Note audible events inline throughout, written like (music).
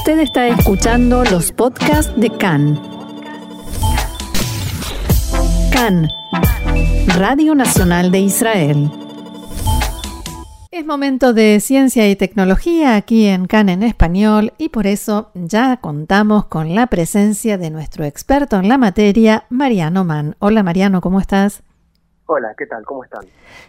Usted está escuchando los podcasts de CAN. CAN, Radio Nacional de Israel. Es momento de ciencia y tecnología aquí en CAN en español y por eso ya contamos con la presencia de nuestro experto en la materia, Mariano Mann. Hola Mariano, ¿cómo estás? Hola, ¿qué tal? ¿Cómo están?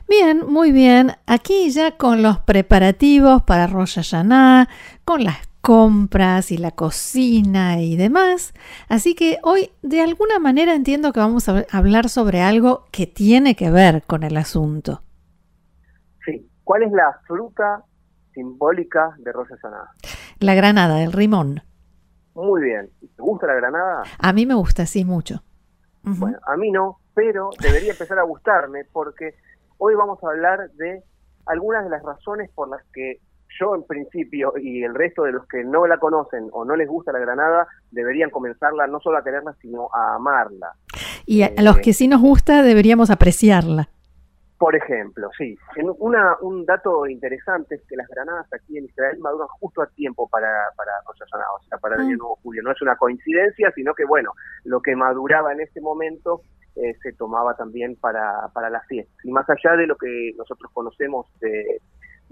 Bien, muy bien. Aquí ya con los preparativos para Rosh Hashanah, con las compras y la cocina y demás. Así que hoy de alguna manera entiendo que vamos a hablar sobre algo que tiene que ver con el asunto. Sí, ¿cuál es la fruta simbólica de Rosh Hashanah? La granada, el rimón. Muy bien. ¿Te gusta la granada? A mí me gusta, sí, mucho. Bueno, a mí no, pero debería empezar a gustarme porque hoy vamos a hablar de algunas de las razones por las que yo en principio y el resto de los que no la conocen o no les gusta la granada deberían comenzarla no solo a quererla sino a amarla. Y a, los eh, que sí nos gusta deberíamos apreciarla. Por ejemplo, sí. Una, un dato interesante es que las granadas aquí en Israel maduran justo a tiempo para, para o sea, para el ah. nuevo julio. No es una coincidencia, sino que, bueno, lo que maduraba en ese momento eh, se tomaba también para, para la fiesta. Y más allá de lo que nosotros conocemos de,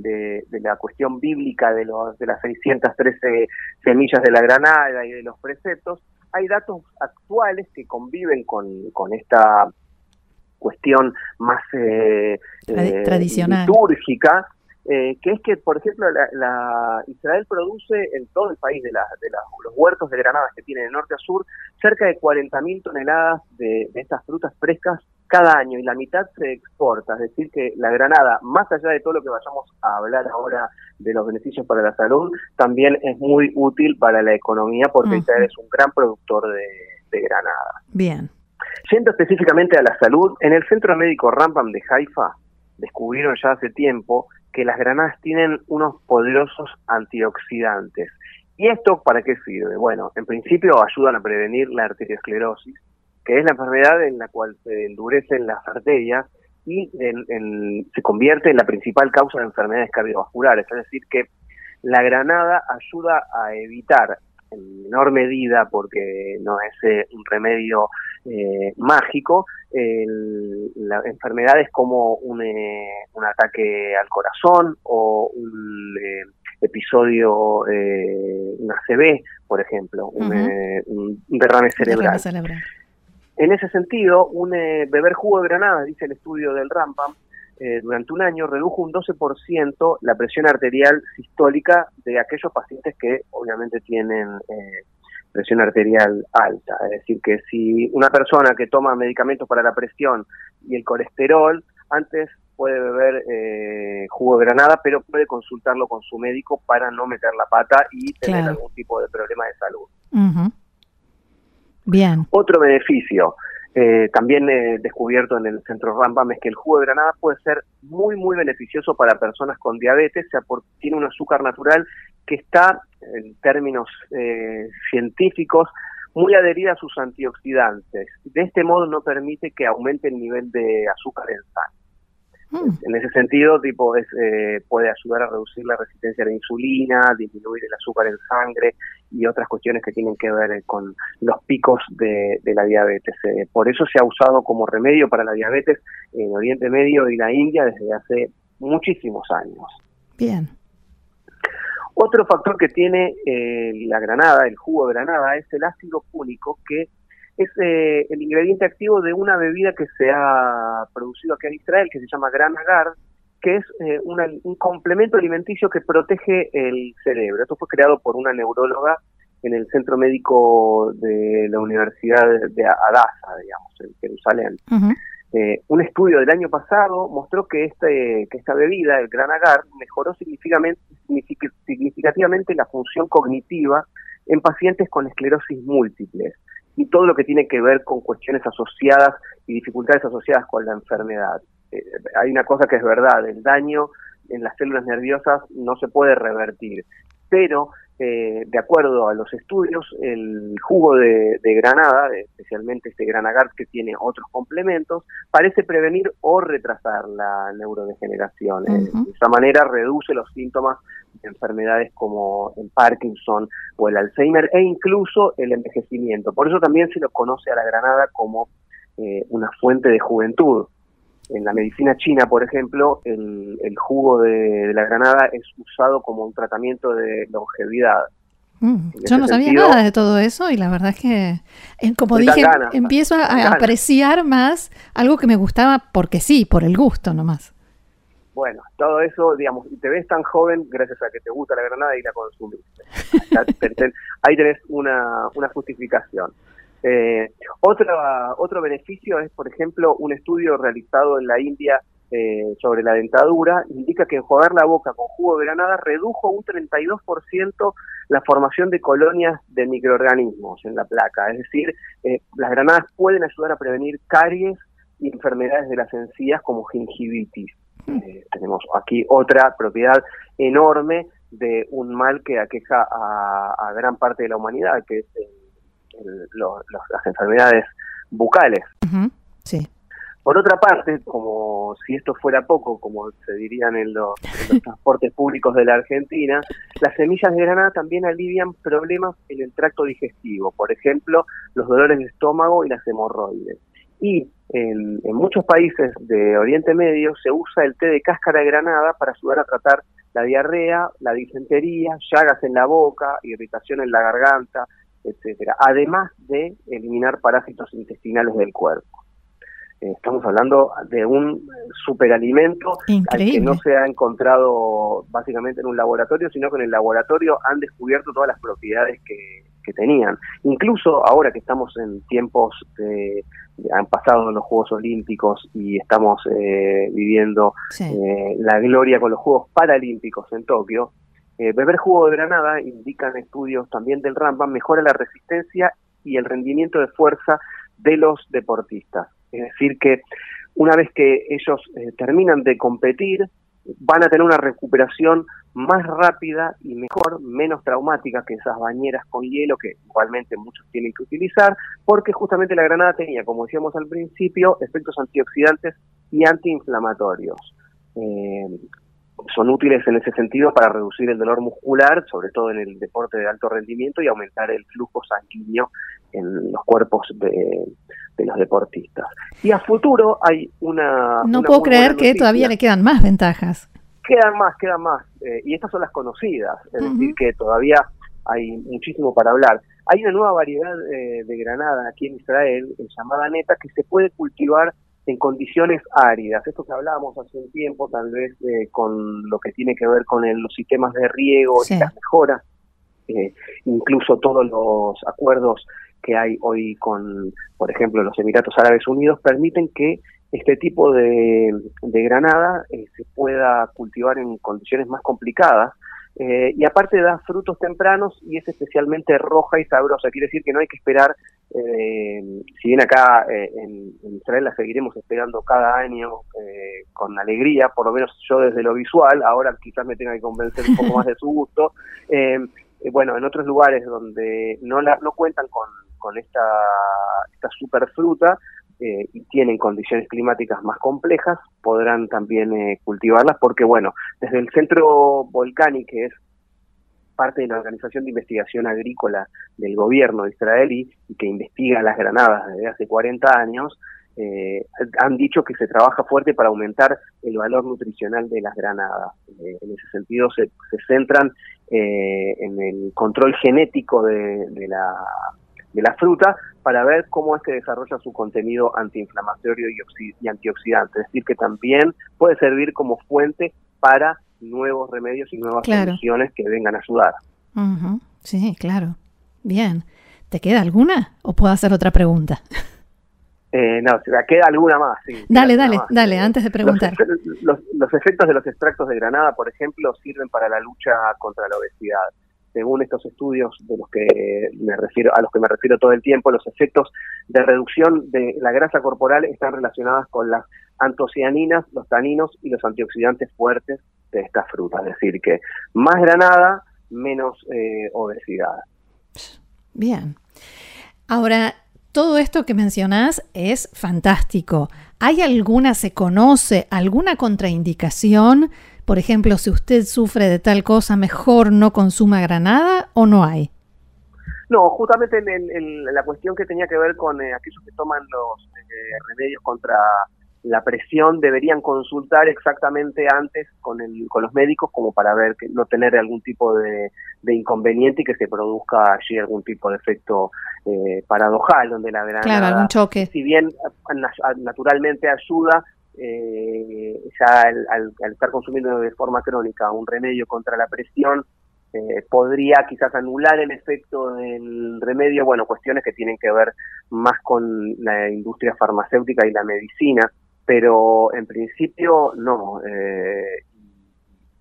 de, la cuestión bíblica de, los, de las 613 semillas de la granada y de los preceptos, hay datos actuales que conviven con, con esta cuestión más eh, eh, tradicional. litúrgica eh, que es que, por ejemplo, la, Israel produce en todo el país de, de los huertos de granadas que tiene de norte a sur cerca de 40.000 toneladas de, estas frutas frescas cada año y la mitad se exporta, es decir, que la granada, más allá de todo lo que vayamos a hablar ahora de los beneficios para la salud, también es muy útil para la economía porque Israel es un gran productor de, de granada. Bien. Yendo específicamente a la salud, en el Centro Médico Rambam de Haifa descubrieron ya hace tiempo que las granadas tienen unos poderosos antioxidantes. ¿Y esto para qué sirve? Bueno, en principio ayudan a prevenir la arteriosclerosis, que es la enfermedad en la cual se endurecen las arterias y se convierte en la principal causa de enfermedades cardiovasculares. Es decir, que la granada ayuda a evitar en menor medida, porque no es eh, un remedio eh, mágico, la enfermedades como un, eh, un, ataque al corazón o un eh, episodio, un ACV, por ejemplo, un, derrame cerebral. En ese sentido, un beber jugo de granada, dice el estudio del Rampam, durante un año redujo un 12% la presión arterial sistólica de aquellos pacientes que obviamente tienen eh, presión arterial alta. Es decir, que si una persona que toma medicamentos para la presión y el colesterol, antes puede beber eh, jugo de granada, pero puede consultarlo con su médico para no meter la pata y tener algún tipo de problema de salud. Bien. Otro beneficio, eh, también he descubierto en el centro Rambam es que el jugo de granada puede ser muy, muy beneficioso para personas con diabetes, o sea, porque tiene un azúcar natural que está, en términos eh, científicos, muy adherida a sus antioxidantes. De este modo no permite que aumente el nivel de azúcar en sangre. Mm. En ese sentido, tipo, es, eh, puede ayudar a reducir la resistencia a la insulina, disminuir el azúcar en sangre y otras cuestiones que tienen que ver eh, con los picos de, la diabetes. Eh, por eso se ha usado como remedio para la diabetes en Oriente Medio y la India desde hace muchísimos años. Bien. Otro factor que tiene la granada, el jugo de granada, es el ácido púnico que es eh, el ingrediente activo de una bebida que se ha producido aquí en Israel, que se llama Gran Agar, que es eh, un complemento alimenticio que protege el cerebro. Esto fue creado por una neuróloga en el centro médico de la Universidad de Adasa, digamos, en Jerusalén. Eh, un estudio del año pasado mostró que, este, que esta bebida, el Gran Agar, mejoró significativamente la función cognitiva en pacientes con esclerosis múltiples y todo lo que tiene que ver con cuestiones asociadas y dificultades asociadas con la enfermedad. Eh, hay una cosa que es verdad, el daño en las células nerviosas no se puede revertir, pero eh, de acuerdo a los estudios, el jugo de, granada, especialmente este granagar que tiene otros complementos, parece prevenir o retrasar la neurodegeneración. Eh, de esa manera reduce los síntomas enfermedades como el Parkinson o el Alzheimer e incluso el envejecimiento. Por eso también se lo conoce a la granada como eh, una fuente de juventud. En la medicina china, por ejemplo, el, jugo de, la granada es usado como un tratamiento de longevidad. Mm, yo no sabía nada de todo eso y la verdad es que, eh, como dije, empiezo a, apreciar más algo que me gustaba porque sí, por el gusto nomás. Bueno, todo eso, digamos, y te ves tan joven gracias a que te gusta la granada y la consumiste. (laughs) Ahí tenés una, una justificación. Eh, otra, otro beneficio es, por ejemplo, un estudio realizado en la India eh, sobre la dentadura, indica que enjuagar la boca con jugo de granada redujo un 32% la formación de colonias de microorganismos en la placa. Es decir, eh, las granadas pueden ayudar a prevenir caries y enfermedades de las encías como gingivitis. Eh, tenemos aquí otra propiedad enorme de un mal que aqueja a, gran parte de la humanidad, que es las enfermedades bucales. Sí. Por otra parte, como si esto fuera poco, como se dirían en los, (laughs) transportes públicos de la Argentina, las semillas de granada también alivian problemas en el tracto digestivo, por ejemplo, los dolores de estómago y las hemorroides. Y en, muchos países de Oriente Medio se usa el té de cáscara de granada para ayudar a tratar la diarrea, la disentería, llagas en la boca, irritación en la garganta, etcétera, además de eliminar parásitos intestinales del cuerpo. Eh, estamos hablando de un superalimento que no se ha encontrado básicamente en un laboratorio, sino que en el laboratorio han descubierto todas las propiedades que, tenían. Incluso ahora que estamos en tiempos de, han pasado los Juegos Olímpicos y estamos eh, viviendo eh, la gloria con los Juegos Paralímpicos en Tokio, beber jugo de granada, indican estudios también del Rambam, mejora la resistencia y el rendimiento de fuerza de los deportistas. Es decir, que una vez que ellos eh, terminan de competir, van a tener una recuperación más rápida y mejor, menos traumática que esas bañeras con hielo que igualmente muchos tienen que utilizar, porque justamente la granada tenía, como decíamos al principio, efectos antioxidantes y antiinflamatorios. Eh, son útiles en ese sentido para reducir el dolor muscular, sobre todo en el deporte de alto rendimiento, y aumentar el flujo sanguíneo en los cuerpos de, los deportistas. Y a futuro hay una... No puedo creer que todavía le quedan más ventajas. Quedan más, quedan más. Eh, y estas son las conocidas, es decir, que todavía hay muchísimo para hablar. Hay una nueva variedad eh, de granada aquí en Israel, eh, llamada neta, que se puede cultivar en condiciones áridas. Esto que hablábamos hace un tiempo, tal vez con lo que tiene que ver con los sistemas de riego y las mejoras, incluso todos los acuerdos que hay hoy con, por ejemplo, los Emiratos Árabes Unidos, permiten que este tipo de, granada eh, se pueda cultivar en condiciones más complicadas. Eh, y aparte da frutos tempranos y es especialmente roja y sabrosa. Quiere decir que no hay que esperar, eh, si bien acá en, Israel la seguiremos esperando cada año con alegría, por lo menos yo desde lo visual, ahora quizás me tenga que convencer un poco más de su (laughs) gusto. bueno, en otros lugares donde no, la, no cuentan con, con esta, esta superfruta eh, y tienen condiciones climáticas más complejas, podrán también eh, cultivarlas porque, bueno, desde el Centro Volcánico, que es parte de la Organización de Investigación Agrícola del gobierno israelí y que investiga las granadas desde hace 40 años, eh, han dicho que se trabaja fuerte para aumentar el valor nutricional de las granadas. en ese sentido se, centran en el control genético de, de, la, de la fruta para ver cómo es que desarrolla su contenido antiinflamatorio y, antioxidante. Es decir, que también puede servir como fuente para nuevos remedios y nuevas soluciones que vengan a ayudar. Sí, claro. Bien. ¿Te queda alguna o puedo hacer otra pregunta? (laughs) Eh, no, queda alguna más. dale, dale, dale, eh, antes de preguntar. los, los, efectos de los extractos de granada, por ejemplo, sirven para la lucha contra la obesidad según estos estudios de los que me refiero, a los que me refiero todo el tiempo, los efectos de reducción de la grasa corporal están relacionados con las antocianinas, los taninos y los antioxidantes fuertes de esta fruta. Es decir, que más granada, menos eh, obesidad. Bien. Ahora, todo esto que mencionás es fantástico. ¿Hay alguna, se conoce, alguna contraindicación por ejemplo, si usted sufre de tal cosa, mejor no consuma granada o no hay? No, justamente la cuestión que tenía que ver con eh, aquellos que toman los eh, remedios contra la presión deberían consultar exactamente antes con, el, con los médicos como para ver que no tener algún tipo de, inconveniente y que se produzca allí algún tipo de efecto eh, paradojal donde la granada, claro, algún choque. si bien naturalmente ayuda, eh, ya al, estar consumiendo de forma crónica un remedio contra la presión, eh, podría quizás anular el efecto del remedio, bueno, cuestiones que tienen que ver más con la industria farmacéutica y la medicina, pero en principio no. Eh,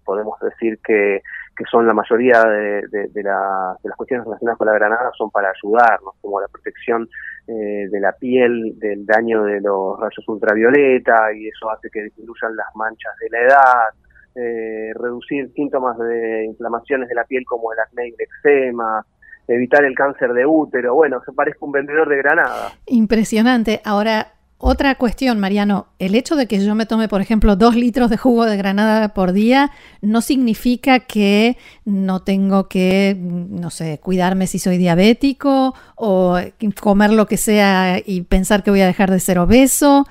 podemos decir que, que, son la mayoría de, las cuestiones relacionadas con la granada son para ayudarnos, como la protección eh, de la piel del daño de los rayos ultravioleta y eso hace que disminuyan las manchas de la edad, eh, reducir síntomas de inflamaciones de la piel como el acné y el eczema, evitar el cáncer de útero. Bueno, se parece un vendedor de granada. Impresionante. Ahora, otra cuestión, Mariano, el hecho de que yo me tome, por ejemplo, dos litros de jugo de granada por día no significa que no tengo que, no sé, cuidarme si soy diabético o comer lo que sea y pensar que voy a dejar de ser obeso.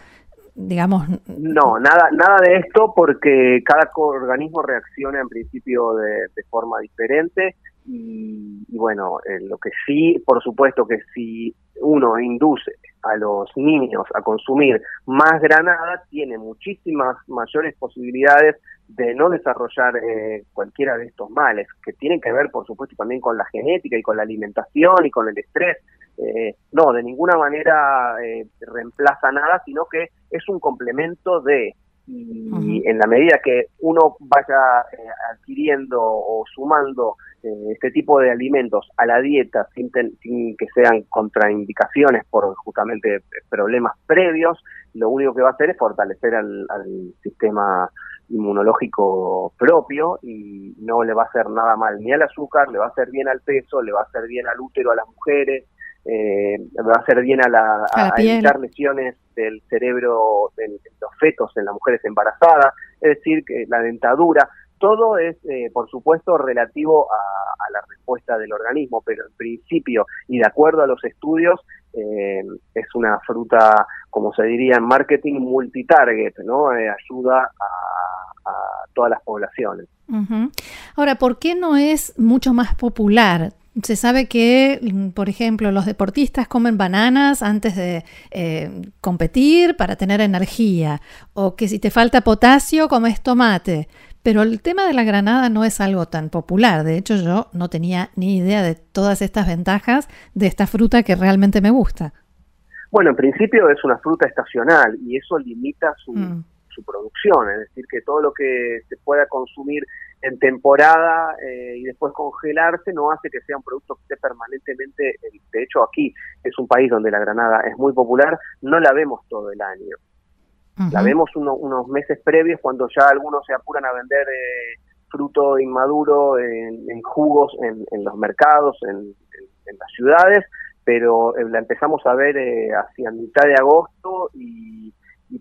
Digamos. No, nada, nada de esto porque cada organismo reacciona en principio de, forma diferente y, bueno, eh, lo que sí, por supuesto que si uno induce a los niños a consumir más granada, tiene muchísimas mayores posibilidades de no desarrollar eh, cualquiera de estos males, que tienen que ver, por supuesto, también con la genética y con la alimentación y con el estrés. Eh, no, de ninguna manera eh, reemplaza nada, sino que es un complemento de, y, en la medida que uno vaya adquiriendo o sumando eh, este tipo de alimentos a la dieta sin, sin, que sean contraindicaciones por justamente problemas previos, lo único que va a hacer es fortalecer al, sistema inmunológico propio y no le va a hacer nada mal ni al azúcar, le va a hacer bien al peso, le va a hacer bien al útero a las mujeres, eh, va a hacer bien a, la, evitar lesiones del cerebro de los fetos en las mujeres embarazadas, es decir, que la dentadura, todo es, eh, por supuesto, relativo a, la respuesta del organismo, pero en principio y de acuerdo a los estudios, eh, es una fruta, como se diría en marketing, multitarget, ¿no? Eh, ayuda a, todas las poblaciones. Ahora, ¿por qué no es mucho más popular? Se sabe que, por ejemplo, los deportistas comen bananas antes de competir para tener energía, o que si te falta potasio, comes tomate. Pero el tema de la granada no es algo tan popular. De hecho, yo no tenía ni idea de todas estas ventajas de esta fruta que realmente me gusta. Bueno, en principio es una fruta estacional y eso limita su, mm. producción. Es decir, que todo lo que se pueda consumir en temporada eh, y después congelarse no hace que sea un producto que esté permanentemente. De hecho, aquí es un país donde la granada es muy popular, no la vemos todo el año. La vemos unos meses previos cuando ya algunos se apuran a vender eh, fruto inmaduro en, jugos en, los mercados, en, las ciudades, pero eh, la empezamos a ver eh, hacia mitad de agosto y,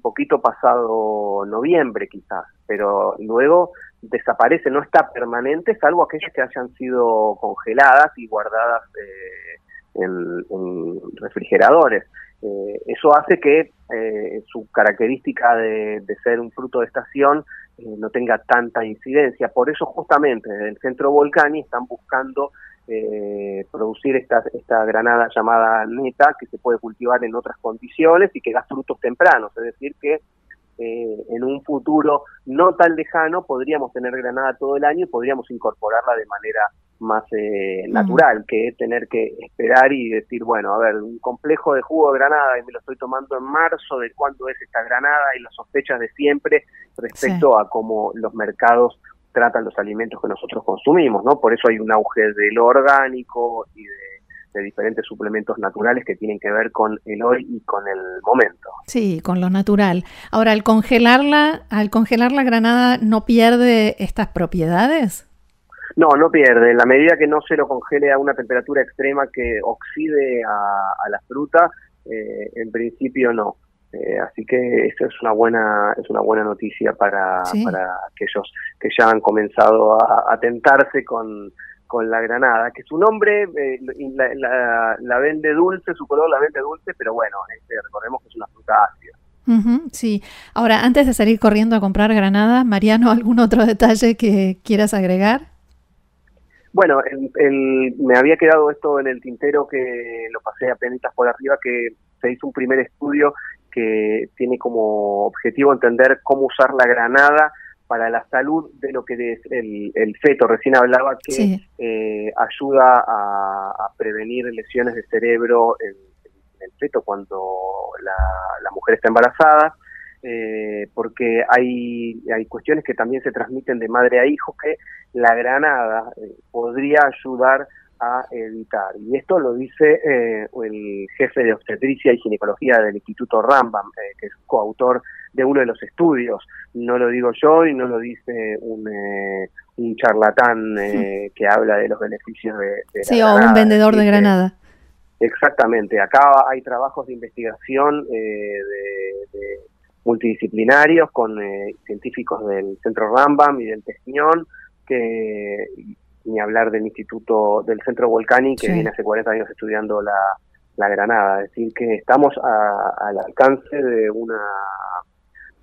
poquito pasado noviembre quizás, pero luego desaparece, no está permanente, salvo aquellas que hayan sido congeladas y guardadas en refrigeradores. Eh, eso hace que eh, su característica de, ser un fruto de estación eh, no tenga tanta incidencia. Por eso justamente desde el centro Volcani están buscando producir esta, esta granada llamada neta que se puede cultivar en otras condiciones y que da frutos tempranos, es decir que en un futuro no tan lejano podríamos tener granada todo el año y podríamos incorporarla de manera más eh, natural que tener que esperar y decir, bueno, a ver, un complejo de jugo de granada y me lo estoy tomando en marzo, de cuándo es esta granada y las sospechas de siempre respecto a cómo los mercados tratan los alimentos que nosotros consumimos, ¿no? Por eso hay un auge de lo orgánico y de, de diferentes suplementos naturales que tienen que ver con el hoy y con el momento. Sí, con lo natural. Ahora, al congelarla, al congelar la granada, ¿no pierde estas propiedades? No, no pierde. En la medida que no se lo congele a una temperatura extrema que oxide a, la fruta, eh, en principio no. Eh, así que eso es una buena es una buena noticia para, para aquellos que ya han comenzado a, tentarse con, con la granada, que su nombre eh, la, la, vende dulce, su color la vende dulce, pero bueno, este, recordemos que es una fruta ácida. sí, ahora antes de salir corriendo a comprar granadas, Mariano, ¿algún otro detalle que quieras agregar? Bueno, me había quedado esto en el tintero que lo pasé a penitas por arriba, que se hizo un primer estudio que tiene como objetivo entender cómo usar la granada para la salud de lo que es el, feto. Recién hablaba que eh, ayuda a, prevenir lesiones de cerebro en, el feto cuando la, mujer está embarazada, eh, porque hay, hay cuestiones que también se transmiten de madre a hijo que la granada eh, podría ayudar a evitar. Y esto lo dice eh, el jefe de obstetricia y ginecología del Instituto Rambam, eh, que es coautor de uno de los estudios. No lo digo yo y no lo dice un, eh, un charlatán que habla de los beneficios de, de Sí, o un vendedor de Granada. Exactamente. Acá hay trabajos de investigación de, multidisciplinarios con científicos del Centro Rambam y del Tejiñón que ni hablar del Instituto del Centro Volcani, que viene hace 40 años estudiando la, la granada. Es decir, que estamos al alcance de una,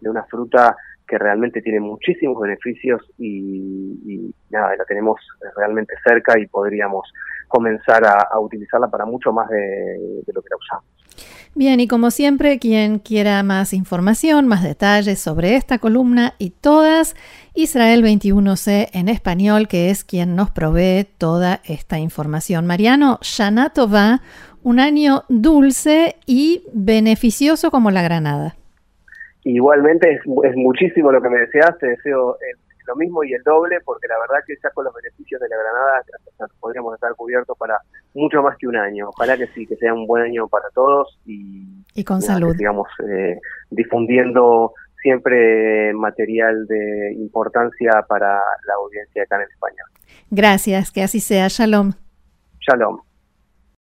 de una fruta que realmente tiene muchísimos beneficios y, nada, la tenemos realmente cerca y podríamos comenzar a, utilizarla para mucho más de, lo que la usamos. Bien, y como siempre, quien quiera más información, más detalles sobre esta columna y todas, Israel 21C en español, que es quien nos provee toda esta información. Mariano, Shanato va un año dulce y beneficioso como la granada. Igualmente es, es muchísimo lo que me deseas, te deseo lo mismo y el doble, porque la verdad que ya con los beneficios de la granada podríamos estar cubiertos para mucho más que un año. Ojalá que sí, que sea un buen año para todos y, y con salud. digamos, eh, difundiendo siempre material de importancia para la audiencia acá en español. Gracias, que así sea. Shalom. Shalom.